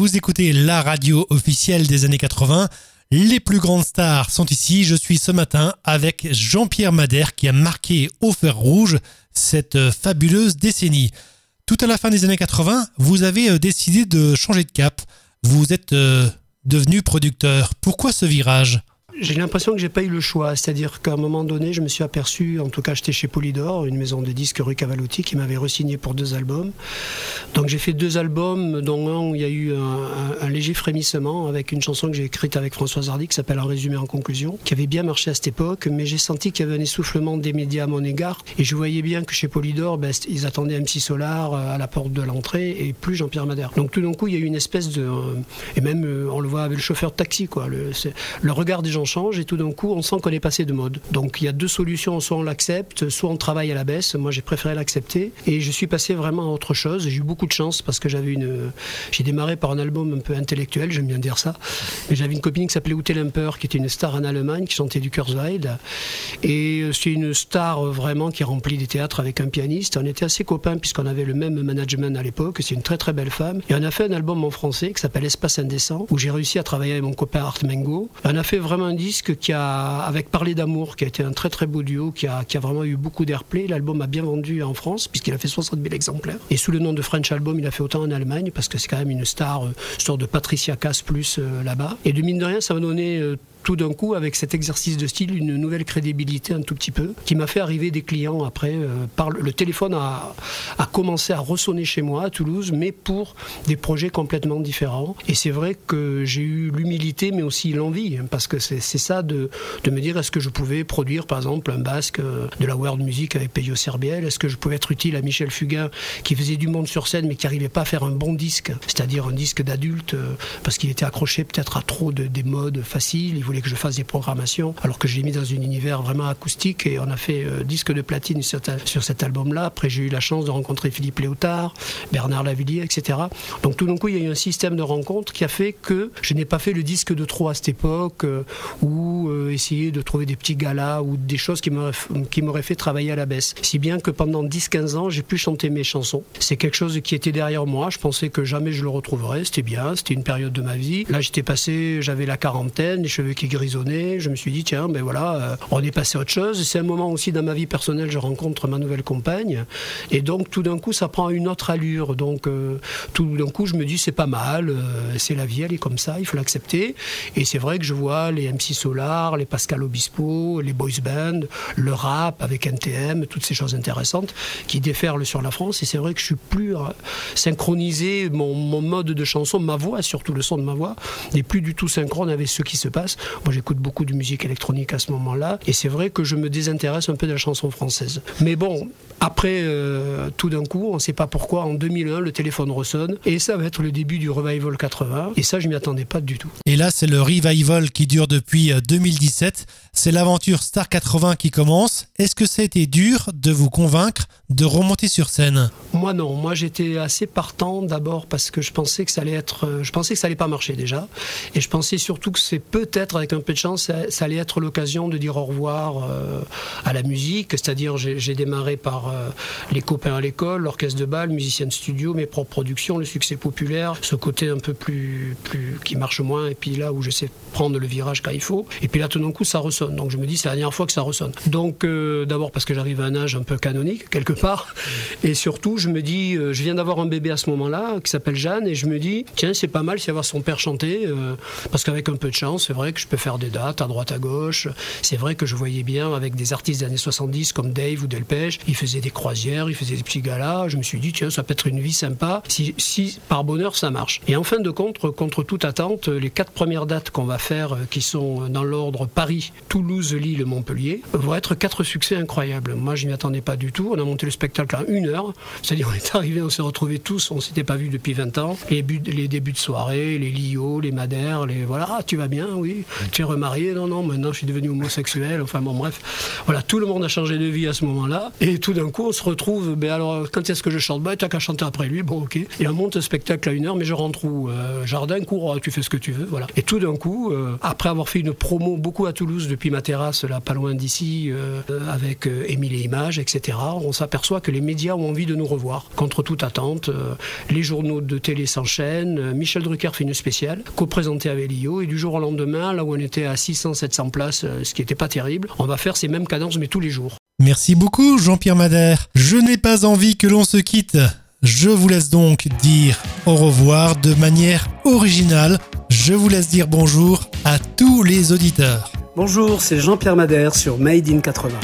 Vous écoutez la radio officielle des années 80. Les plus grandes stars sont ici. Je suis ce matin avec Jean-Pierre Madère qui a marqué au fer rouge cette fabuleuse décennie. Tout à la fin des années 80, vous avez euh, décidé de changer de cap. Vous êtes euh, devenu producteur. Pourquoi ce virage? J'ai l'impression que j'ai pas eu le choix. C'est-à-dire qu'à un moment donné, je me suis aperçu, en tout cas, j'étais chez Polydor, une maison de disques rue Cavalotti, qui m'avait re-signé pour deux albums. Donc j'ai fait deux albums, dont un où il y a eu un, léger frémissement avec une chanson que j'ai écrite avec Françoise Hardy qui s'appelle Un résumé en conclusion, qui avait bien marché à cette époque, mais j'ai senti qu'il y avait un essoufflement des médias à mon égard. Et je voyais bien que chez Polydor, ben, ils attendaient petit Solar euh, à la porte de l'entrée et plus Jean-Pierre Madère. Donc tout d'un coup, il y a eu une espèce de. Euh, et même, euh, on le voit avec le chauffeur de taxi, quoi. Le regard des gens change et tout d'un coup on sent qu'on est passé de mode. Donc il y a deux solutions, soit on l'accepte, soit on travaille à la baisse. Moi j'ai préféré l'accepter et je suis passé vraiment à autre chose. J'ai eu beaucoup de chance parce que j'avais une, j'ai démarré par un album un peu intellectuel, j'aime bien dire ça. Mais j'avais une copine qui s'appelait Ute Lemper qui était une star en Allemagne qui chantait du Kurzweil et c'est une star vraiment qui remplit des théâtres avec un pianiste. On était assez copains puisqu'on avait le même management à l'époque. C'est une très très belle femme et on a fait un album en français qui s'appelle Espace indécent où j'ai réussi à travailler avec mon copain Art Mengo. On a fait vraiment un disque qui a, avec Parler d'amour, qui a été un très très beau duo, qui a, qui a vraiment eu beaucoup d'airplay. L'album a bien vendu en France, puisqu'il a fait 60 000 exemplaires. Et sous le nom de French Album, il a fait autant en Allemagne, parce que c'est quand même une star, euh, sorte de Patricia Cass plus euh, là-bas. Et de mine de rien, ça m'a donné euh, tout d'un coup, avec cet exercice de style, une nouvelle crédibilité un tout petit peu, qui m'a fait arriver des clients après. Euh, par le, téléphone a, a, commencé à ressonner chez moi à Toulouse, mais pour des projets complètement différents. Et c'est vrai que j'ai eu l'humilité, mais aussi l'envie, hein, parce que c'est ça de, de, me dire est-ce que je pouvais produire, par exemple, un basque euh, de la world music avec Peyo Serbiel? Est-ce que je pouvais être utile à Michel Fugain, qui faisait du monde sur scène, mais qui n'arrivait pas à faire un bon disque, c'est-à-dire un disque d'adulte, euh, parce qu'il était accroché peut-être à trop de, des modes faciles voulait que je fasse des programmations, alors que je l'ai mis dans un univers vraiment acoustique et on a fait euh, disque de platine sur, sur cet album-là. Après, j'ai eu la chance de rencontrer Philippe Léotard, Bernard Lavillier, etc. Donc tout d'un coup, il y a eu un système de rencontres qui a fait que je n'ai pas fait le disque de trop à cette époque euh, ou euh, essayer de trouver des petits galas ou des choses qui m'auraient fait travailler à la baisse. Si bien que pendant 10-15 ans, j'ai pu chanter mes chansons. C'est quelque chose qui était derrière moi. Je pensais que jamais je le retrouverais. C'était bien. C'était une période de ma vie. Là, j'étais passé, j'avais la quarantaine, les cheveux qui. Je me suis dit, tiens, ben voilà, euh, on est passé à autre chose. C'est un moment aussi dans ma vie personnelle, je rencontre ma nouvelle compagne. Et donc, tout d'un coup, ça prend une autre allure. Donc, euh, tout d'un coup, je me dis, c'est pas mal, euh, c'est la vie, elle est comme ça, il faut l'accepter. Et c'est vrai que je vois les MC Solar, les Pascal Obispo, les boys band, le rap avec NTM, toutes ces choses intéressantes qui déferlent sur la France. Et c'est vrai que je suis plus synchronisé, mon, mon mode de chanson, ma voix, surtout le son de ma voix, n'est plus du tout synchrone avec ce qui se passe. Moi, j'écoute beaucoup de musique électronique à ce moment-là, et c'est vrai que je me désintéresse un peu de la chanson française. Mais bon, après, euh, tout d'un coup, on ne sait pas pourquoi, en 2001, le téléphone ressonne, et ça va être le début du Revival 80, et ça, je m'y attendais pas du tout. Et là, c'est le Revival qui dure depuis 2017. Euh, c'est l'aventure Star 80 qui commence. Est-ce que ça a été dur de vous convaincre de remonter sur scène? Moi non, moi j'étais assez partant d'abord parce que je pensais que ça allait être, euh, je pensais que ça allait pas marcher déjà, et je pensais surtout que c'est peut-être avec un peu de chance, ça, allait être l'occasion de dire au revoir euh, à la musique. C'est-à-dire j'ai démarré par euh, les copains à l'école, l'orchestre de bal, musicien de studio, mes propres productions, le succès populaire, ce côté un peu plus, qui marche moins, et puis là où je sais prendre le virage quand il faut. Et puis là tout d'un coup ça ressonne. Donc je me dis c'est la dernière fois que ça ressonne. Donc d'abord parce que j'arrive à un âge un peu canonique quelque et surtout, je me dis, euh, je viens d'avoir un bébé à ce moment-là qui s'appelle Jeanne, et je me dis, tiens, c'est pas mal si avoir son père chanter, euh, parce qu'avec un peu de chance, c'est vrai que je peux faire des dates à droite à gauche. C'est vrai que je voyais bien avec des artistes des années 70 comme Dave ou Delpech, ils faisaient des croisières, ils faisaient des petits galas. Je me suis dit, tiens, ça peut être une vie sympa si, si par bonheur ça marche. Et en fin de compte, contre toute attente, les quatre premières dates qu'on va faire, euh, qui sont dans l'ordre Paris, Toulouse, Lille, Montpellier, vont être quatre succès incroyables. Moi, je n'y attendais pas du tout. On a monté le spectacle à une heure. C'est-à-dire, on est arrivé, on s'est retrouvés tous, on s'était pas vus depuis 20 ans. Les, les débuts de soirée, les lio, les madères, les voilà, ah, tu vas bien, oui. Es remarié Non, non, maintenant je suis devenu homosexuel. Enfin bon, bref. Voilà, tout le monde a changé de vie à ce moment-là. Et tout d'un coup, on se retrouve, ben alors, quand est-ce que je chante? Ben, t'as qu'à chanter après lui. Bon, ok. Et on monte un spectacle à une heure, mais je rentre où? Euh, Jardin, cours, tu fais ce que tu veux. Voilà. Et tout d'un coup, euh, après avoir fait une promo beaucoup à Toulouse depuis ma terrasse, là, pas loin d'ici, euh, avec Émile et Images, etc., on s'aperçoit que les médias ont envie de nous revoir, contre toute attente. les journaux de télé s'enchaînent. Michel Drucker fait une spéciale, co-présentée avec Lio, et du jour au lendemain, là où on était à 600, 700 places, ce qui n'était pas terrible, on va faire ces mêmes cadences, mais tous les jours. Merci beaucoup, Jean-Pierre Madère. Je n'ai pas envie que l'on se quitte. Je vous laisse donc dire au revoir de manière originale. Je vous laisse dire bonjour à tous les auditeurs. Bonjour, c'est Jean-Pierre Madère sur Made in 80.